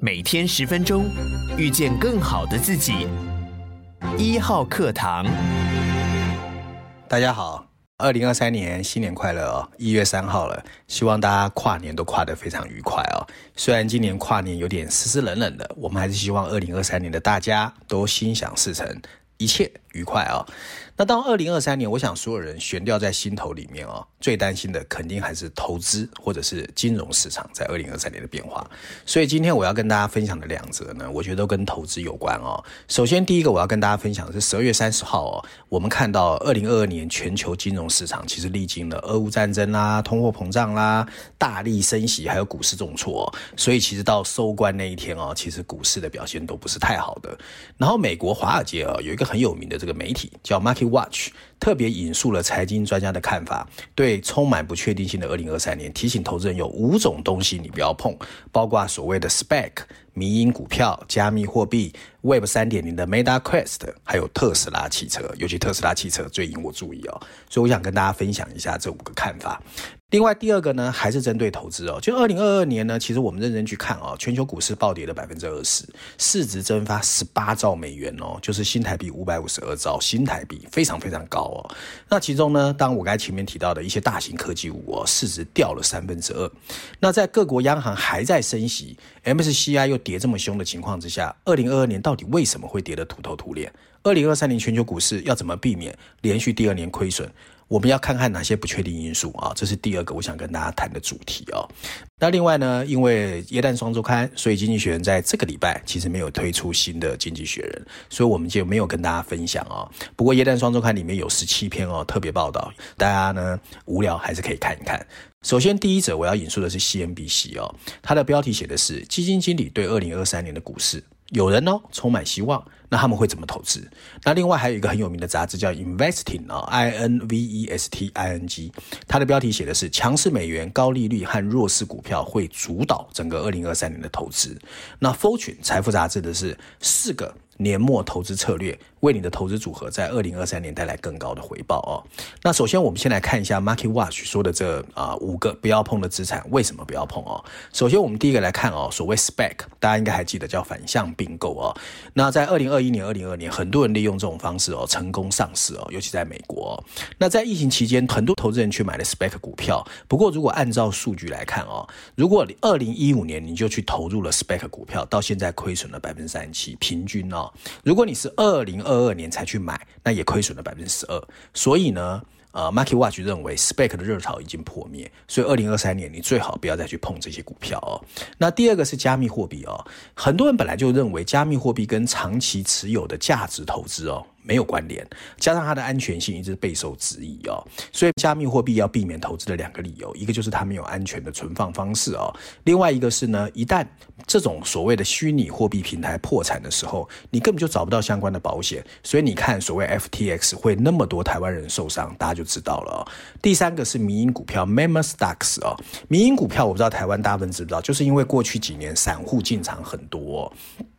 每天十分钟，遇见更好的自己。一号课堂，大家好，二零二三年新年快乐哦！一月三号了，希望大家跨年都跨得非常愉快哦。虽然今年跨年有点湿湿冷冷的，我们还是希望二零二三年的大家都心想事成，一切愉快哦。那到二零二三年，我想所有人悬吊在心头里面哦，最担心的肯定还是投资或者是金融市场在二零二三年的变化。所以今天我要跟大家分享的两则呢，我觉得都跟投资有关哦。首先第一个我要跟大家分享的是十二月三十号哦，我们看到二零二二年全球金融市场其实历经了俄乌战争啦、通货膨胀啦、大力升息，还有股市重挫哦，所以其实到收官那一天哦，其实股市的表现都不是太好的。然后美国华尔街啊有一个很有名的这个个媒体叫 Market Watch 特别引述了财经专家的看法，对充满不确定性的二零二三年，提醒投资人有五种东西你不要碰，包括所谓的 spec、迷因股票、加密货币、Web 三点零的 Meta Quest，还有特斯拉汽车，尤其特斯拉汽车最引我注意哦，所以我想跟大家分享一下这五个看法。另外第二个呢，还是针对投资哦。就二零二二年呢，其实我们认真去看哦，全球股市暴跌了百分之二十，市值蒸发十八兆美元哦，就是新台币五百五十二兆新台币，非常非常高哦。那其中呢，当我刚才前面提到的一些大型科技股哦，市值掉了三分之二。那在各国央行还在升息，MSCI 又跌这么凶的情况之下，二零二二年到底为什么会跌得土头土脸？二零二三年全球股市要怎么避免连续第二年亏损？我们要看看哪些不确定因素啊？这是第二个我想跟大家谈的主题哦。那另外呢，因为耶诞双周刊，所以经济学人在这个礼拜其实没有推出新的经济学人，所以我们就没有跟大家分享哦。不过耶诞双周刊里面有十七篇哦特别报道，大家呢无聊还是可以看一看。首先第一则我要引述的是 CNBC 哦，它的标题写的是基金经理对二零二三年的股市。有人呢，充满希望，那他们会怎么投资？那另外还有一个很有名的杂志叫 Investing 啊，I N V E S T I N G，它的标题写的是强势美元、高利率和弱势股票会主导整个二零二三年的投资。那 Fortune 财富杂志的是四个。年末投资策略，为你的投资组合在二零二三年带来更高的回报哦。那首先我们先来看一下 Market Watch 说的这啊、五个不要碰的资产，为什么不要碰哦？首先我们第一个来看哦，所谓 Spec，大家应该还记得叫反向并购哦。那在二零二一年、二零二二年，很多人利用这种方式哦成功上市哦，尤其在美国。那在疫情期间，很多投资人去买了 Spec 股票。不过如果按照数据来看哦，如果你二零一五年你就去投入了 Spec 股票，到现在亏损了百分之三十七，平均哦。如果你是二零二二年才去买，那也亏损了百分之十二。所以呢，呃，Market Watch 认为，Spec 的热潮已经破灭，所以二零二三年你最好不要再去碰这些股票哦。那第二个是加密货币哦，很多人本来就认为加密货币跟长期持有的价值投资哦。没有关联，加上它的安全性一直备受质疑哦，所以加密货币要避免投资的两个理由，一个就是它没有安全的存放方式哦，另外一个是呢，一旦这种所谓的虚拟货币平台破产的时候，你根本就找不到相关的保险，所以你看所谓 FTX 会那么多台湾人受伤，大家就知道了哦。第三个是迷因股票 Meme Stocks 哦，迷因股票我不知道台湾大部分知不知道，就是因为过去几年散户进场很多。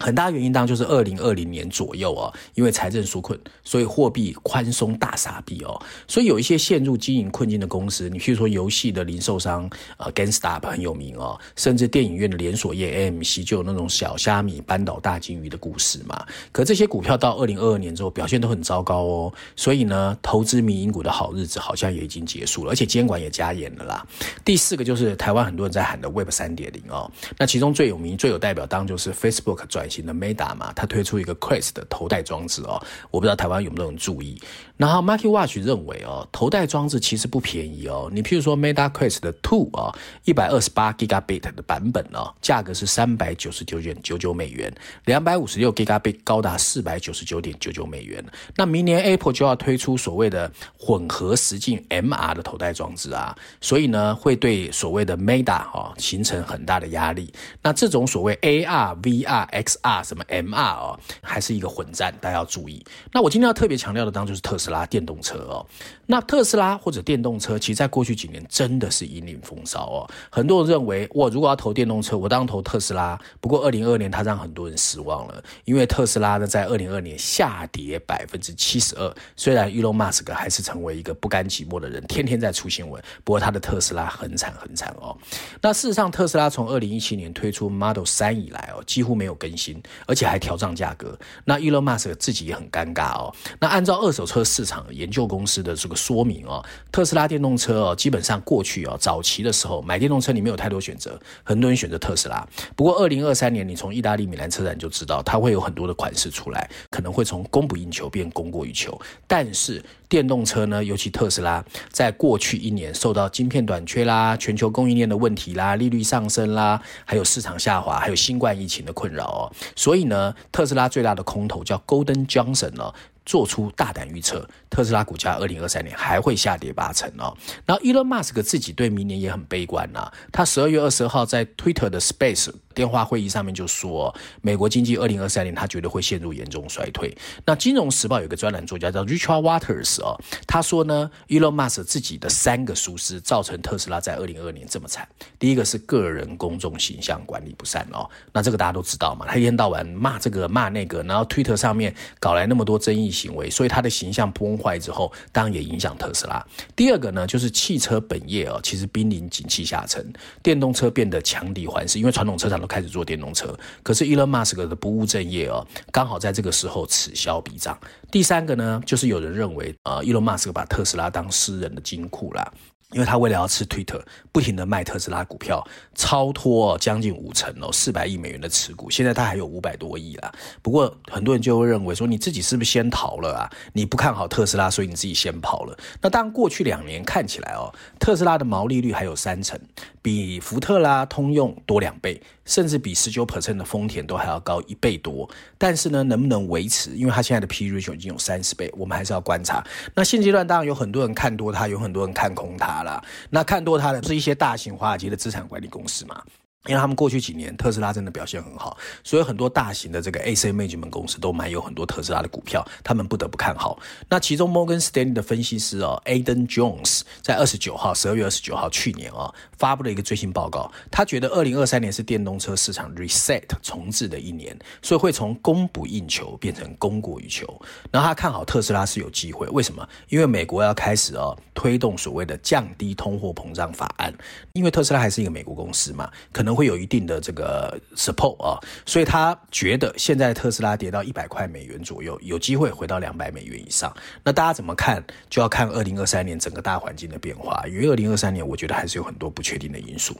很大原因当然就是二零二零年左右哦，因为财政纾困，所以货币宽松大撒币哦，所以有一些陷入经营困境的公司，你譬如说游戏的零售商呃 GameStop 很有名哦，甚至电影院的连锁业 AMC 就有那种小虾米扳倒大鲸鱼的故事嘛。可这些股票到二零二二年之后表现都很糟糕哦，所以呢，投资民营股的好日子好像也已经结束了，而且监管也加严了啦。第四个就是台湾很多人在喊的 Web 三点零哦，那其中最有名、最有代表当就是 Facebook 转。型的 Meta 嘛，它推出一个 Quest 的头戴装置哦，我不知道台湾有没有人注意。然后 Market Watch 认为哦，头戴装置其实不便宜哦。你譬如说 Meta Quest 的 Two 啊，一百二十八 Gigabit 的版本哦，价格是三百九十九点九九美元，两百五十六 Gigabit 高达四百九十九点九九美元。那明年 Apple 就要推出所谓的混合实境 MR 的头戴装置啊，所以呢，会对所谓的 Meta 哦形成很大的压力。那这种所谓 AR、VR、XR 什么 MR 哦，还是一个混战，大家要注意。那我今天要特别强调的，当然就是特斯拉拉电动车哦。那特斯拉或者电动车，其实在过去几年真的是引领风骚哦。很多人认为，我如果要投电动车，我当然投特斯拉。不过二零二二年，它让很多人失望了，因为特斯拉呢，在二零二二年下跌百分之七十二。虽然伊隆马斯克还是成为一个不甘寂寞的人，天天在出新闻，不过他的特斯拉很惨很惨哦。那事实上，特斯拉从二零一七年推出 Model 三以来哦，几乎没有更新，而且还调涨价格。那伊隆马斯克自己也很尴尬哦。那按照二手车市市场研究公司的这个说明哦，特斯拉电动车哦，基本上过去哦，早期的时候买电动车你没有太多选择，很多人选择特斯拉。不过二零二三年，你从意大利米兰车展就知道，它会有很多的款式出来，可能会从供不应求变供过于求。但是电动车呢，尤其特斯拉，在过去一年受到晶片短缺啦、全球供应链的问题啦、利率上升啦，还有市场下滑，还有新冠疫情的困扰哦。所以呢，特斯拉最大的空头叫 Golden Johnson 哦。做出大胆预测，特斯拉股价二零二三年还会下跌八成哦。然后，Elon Musk 自己对明年也很悲观呐、啊。他十二月二十号在 Twitter 的 Space 电话会议上面就说，美国经济二零二三年他觉得会陷入严重衰退。那《金融时报》有个专栏作家叫 Richard Waters 哦，他说呢，Elon Musk 自己的三个疏失造成特斯拉在二零二二年这么惨。第一个是个人公众形象管理不善哦，那这个大家都知道嘛，他一天到晚骂这个骂那个，然后 Twitter 上面搞来那么多争议。行为，所以他的形象崩坏之后，当然也影响特斯拉。第二个呢，就是汽车本业哦，其实濒临景气下沉，电动车变得强敌环视，因为传统车厂都开始做电动车。可是 Elon Musk 的不务正业哦，刚好在这个时候此消彼长。第三个呢，就是有人认为，呃，Elon Musk 把特斯拉当私人的金库啦。因为他为了要吃推特不停的卖特斯拉股票，超脱将近五成哦，四百亿美元的持股，现在他还有五百多亿啦。不过很多人就会认为说，你自己是不是先逃了啊？你不看好特斯拉，所以你自己先跑了。那当然，过去两年看起来哦，特斯拉的毛利率还有三成，比福特啦、通用多两倍。甚至比十九 percent 的丰田都还要高一倍多，但是呢，能不能维持？因为它现在的 P/E ratio 已经有三十倍，我们还是要观察。那现阶段当然有很多人看多它，有很多人看空它啦。那看多它的是一些大型华尔街的资产管理公司嘛。因为他们过去几年特斯拉真的表现很好，所以很多大型的这个 AC Management 公司都买有很多特斯拉的股票，他们不得不看好。那其中 Morgan Stanley 的分析师哦，Aden Jones 在二十九号，十二月二十九号，去年啊、哦，发布了一个最新报告，他觉得二零二三年是电动车市场 reset 重置的一年，所以会从供不应求变成供过于求。然后他看好特斯拉是有机会，为什么？因为美国要开始哦推动所谓的降低通货膨胀法案，因为特斯拉还是一个美国公司嘛，可能。会有一定的这个 support 啊，所以他觉得现在特斯拉跌到一百块美元左右，有机会回到两百美元以上。那大家怎么看？就要看二零二三年整个大环境的变化，因为二零二三年我觉得还是有很多不确定的因素。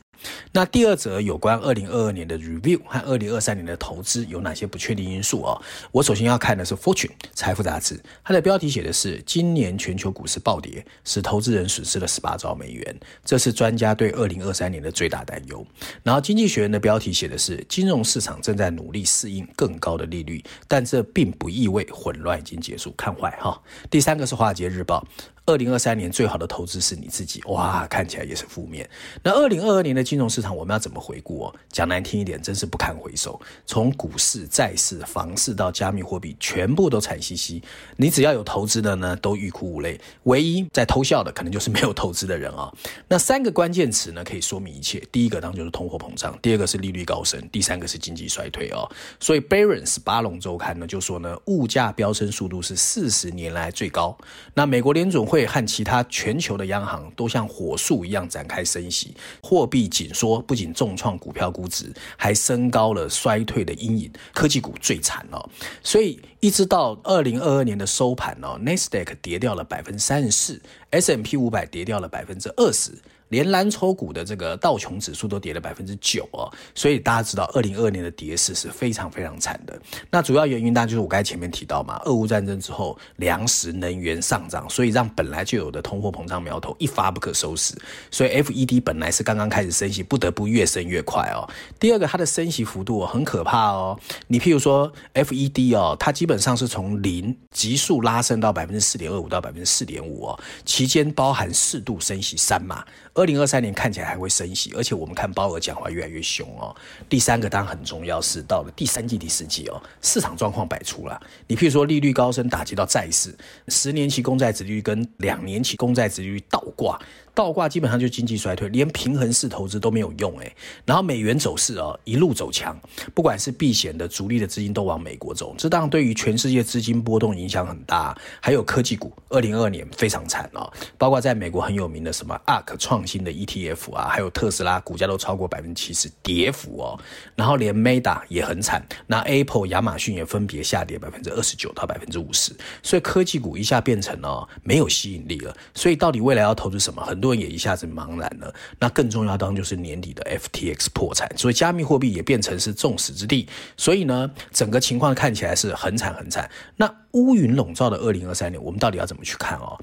那第二则有关二零二二年的 review 和二零二三年的投资有哪些不确定因素啊？我首先要看的是 Fortune 财富杂志，它的标题写的是今年全球股市暴跌，使投资人损失了十八兆美元，这是专家对二零二三年的最大担忧。然后经济学人的标题写的是金融市场正在努力适应更高的利率，但这并不意味混乱已经结束，看坏哈。第三个是华尔街日报。二零二三年最好的投资是你自己，哇，看起来也是负面。那二零二二年的金融市场我们要怎么回顾哦？讲难听一点，真是不堪回首。从股市、债市、房市到加密货币，全部都惨兮兮。你只要有投资的呢，都欲哭无泪。唯一在偷笑的，可能就是没有投资的人啊、哦。那三个关键词呢，可以说明一切。第一个当然就是通货膨胀，第二个是利率高升，第三个是经济衰退哦。所以 Barons 巴隆周刊呢就说呢，物价飙升速度是四十年来最高。那美国联准会。和其他全球的央行都像火速一样展开升息，货币紧缩不仅重创股票估值，还升高了衰退的阴影。科技股最惨了，所以一直到二零二二年的收盘哦，Nasdaq 跌掉了百分之三十四，S M P 五百跌掉了百分之二十。连蓝筹股的这个道琼指数都跌了百分之九哦，所以大家知道，二零二二年的跌势是非常非常惨的。那主要原因当然就是我刚才前面提到嘛，俄乌战争之后，粮食能源上涨，所以让本来就有的通货膨胀苗头一发不可收拾。所以 FED 本来是刚刚开始升息，不得不越升越快哦。第二个，它的升息幅度很可怕哦。你譬如说 FED 哦，它基本基本上是从零急速拉升到百分之四点二五到百分之四点五哦，期间包含适度升息三码。二零二三年看起来还会升息，而且我们看鲍尔讲话越来越凶哦。第三个当然很重要是到了第三季第四季哦，市场状况百出了。你譬如说利率高升打击到债市，十年期公债殖利率跟两年期公债殖利率倒挂。倒挂基本上就经济衰退，连平衡式投资都没有用诶。然后美元走势哦，一路走强，不管是避险的、主力的资金都往美国走，这当然对于全世界资金波动影响很大。还有科技股，二零二二年非常惨哦，包括在美国很有名的什么 ARK 创新的 ETF 啊，还有特斯拉股价都超过百分之七十跌幅哦。然后连 Meta 也很惨，那 Apple、亚马逊也分别下跌百分之二十九到百分之五十，所以科技股一下变成哦没有吸引力了。所以到底未来要投资什么？很多人也一下子茫然了。那更重要当就是年底的 FTX 破产，所以加密货币也变成是众矢之的。所以呢，整个情况看起来是很惨很惨。那乌云笼罩的二零二三年，我们到底要怎么去看哦？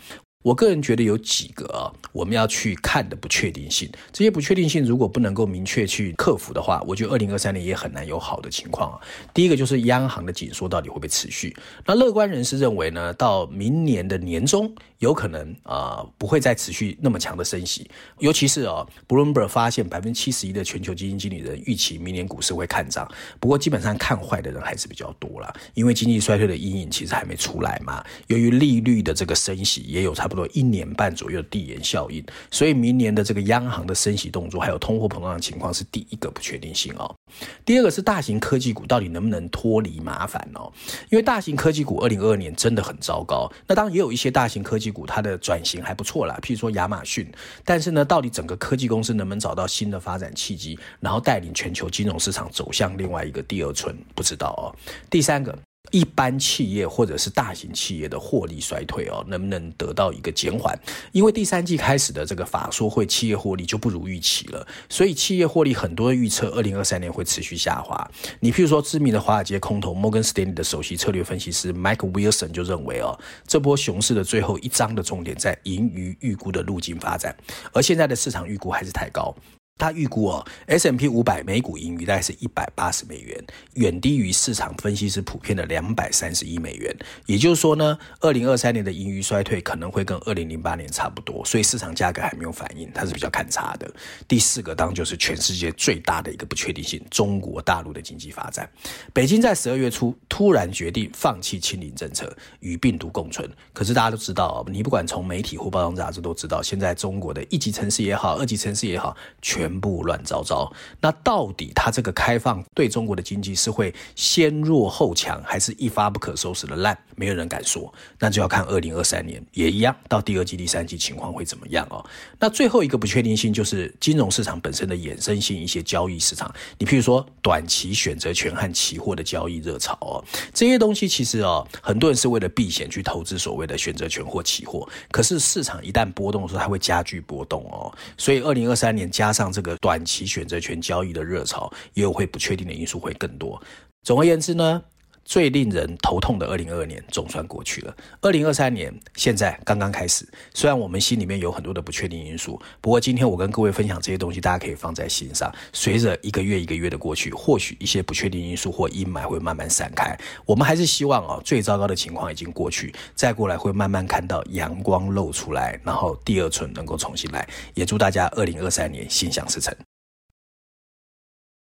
我个人觉得有几个啊，我们要去看的不确定性。这些不确定性如果不能够明确去克服的话，我觉得二零二三年也很难有好的情况啊。第一个就是央行的紧缩到底会不会持续？那乐观人士认为呢，到明年的年中有可能啊、呃、不会再持续那么强的升息。尤其是啊，Bloomberg 发现百分之七十一的全球基金经理人预期明年股市会看涨，不过基本上看坏的人还是比较多啦，因为经济衰退的阴影其实还没出来嘛。由于利率的这个升息也有差不多。一年半左右的递延效应，所以明年的这个央行的升息动作，还有通货膨胀的情况是第一个不确定性哦。第二个是大型科技股到底能不能脱离麻烦哦？因为大型科技股二零二二年真的很糟糕。那当然也有一些大型科技股它的转型还不错啦，譬如说亚马逊。但是呢，到底整个科技公司能不能找到新的发展契机，然后带领全球金融市场走向另外一个第二春，不知道哦。第三个。一般企业或者是大型企业的获利衰退哦，能不能得到一个减缓？因为第三季开始的这个法说会，企业获利就不如预期了，所以企业获利很多的预测，二零二三年会持续下滑。你譬如说，知名的华尔街空头摩根斯丹利的首席策略分析师 Mike Wilson 就认为哦，这波熊市的最后一章的重点在盈余预估的路径发展，而现在的市场预估还是太高。他预估哦，S M P 五百每股盈余大概是一百八十美元，远低于市场分析师普遍的两百三十亿美元。也就是说呢，二零二三年的盈余衰退可能会跟二零零八年差不多，所以市场价格还没有反应，它是比较看差的。第四个当就是全世界最大的一个不确定性，中国大陆的经济发展。北京在十二月初突然决定放弃清零政策，与病毒共存。可是大家都知道，你不管从媒体或报章杂志都知道，现在中国的一级城市也好，二级城市也好，全全部乱糟糟，那到底它这个开放对中国的经济是会先弱后强，还是一发不可收拾的烂？没有人敢说，那就要看二零二三年也一样，到第二季、第三季情况会怎么样哦。那最后一个不确定性就是金融市场本身的衍生性一些交易市场，你譬如说短期选择权和期货的交易热潮哦，这些东西其实哦，很多人是为了避险去投资所谓的选择权或期货，可是市场一旦波动的时候，它会加剧波动哦，所以二零二三年加上。这个短期选择权交易的热潮，也有会不确定的因素会更多。总而言之呢，最令人头痛的二零二二年总算过去了。二零二三年现在刚刚开始，虽然我们心里面有很多的不确定因素，不过今天我跟各位分享这些东西，大家可以放在心上。随着一个月一个月的过去，或许一些不确定因素或阴霾会慢慢散开。我们还是希望哦，最糟糕的情况已经过去，再过来会慢慢看到阳光露出来，然后第二春能够重新来。也祝大家二零二三年心想事成。